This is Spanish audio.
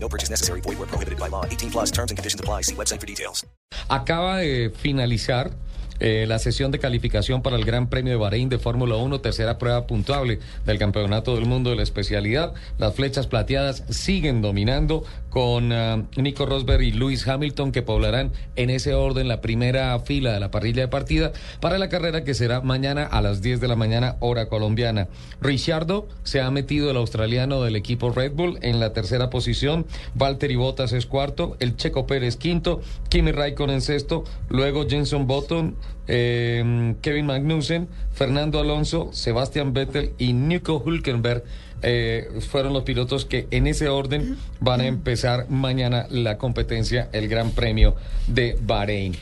No purchase necessary. Void where prohibited by law. 18 plus terms and conditions apply. See website for details. Acaba de finalizar eh, la sesión de calificación para el Gran Premio de Bahrein de Fórmula 1, tercera prueba puntuable del Campeonato del Mundo de la especialidad. Las flechas plateadas siguen dominando con uh, Nico Rosberg y Lewis Hamilton que poblarán en ese orden la primera fila de la parrilla de partida para la carrera que será mañana a las 10 de la mañana hora colombiana. Richardo se ha metido el australiano del equipo Red Bull en la tercera posición, Valtteri Bottas es cuarto, el Checo Pérez quinto, Kimi Raikkonen sexto, luego Jenson Button eh, Kevin Magnussen, Fernando Alonso, Sebastian Vettel y Nico Hulkenberg eh, fueron los pilotos que en ese orden van a empezar mañana la competencia, el Gran Premio de Bahrein.